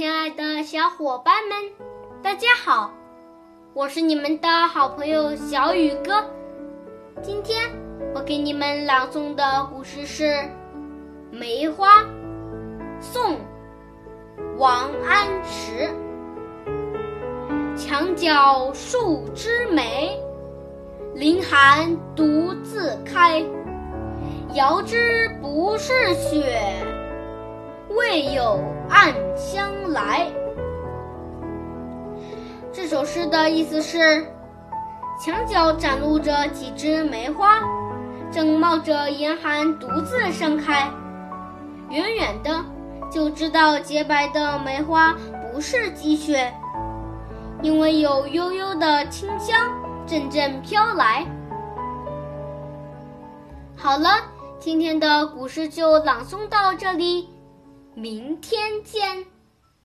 亲爱的小伙伴们，大家好！我是你们的好朋友小雨哥。今天我给你们朗诵的故事是《梅花》，宋·王安石。墙角数枝梅，凌寒独自开。遥知不是雪，为有暗香来。这首诗的意思是：墙角展露着几枝梅花，正冒着严寒独自盛开。远远的就知道洁白的梅花不是积雪，因为有悠悠的清香阵阵飘来。好了。今天的古诗就朗诵到这里，明天见。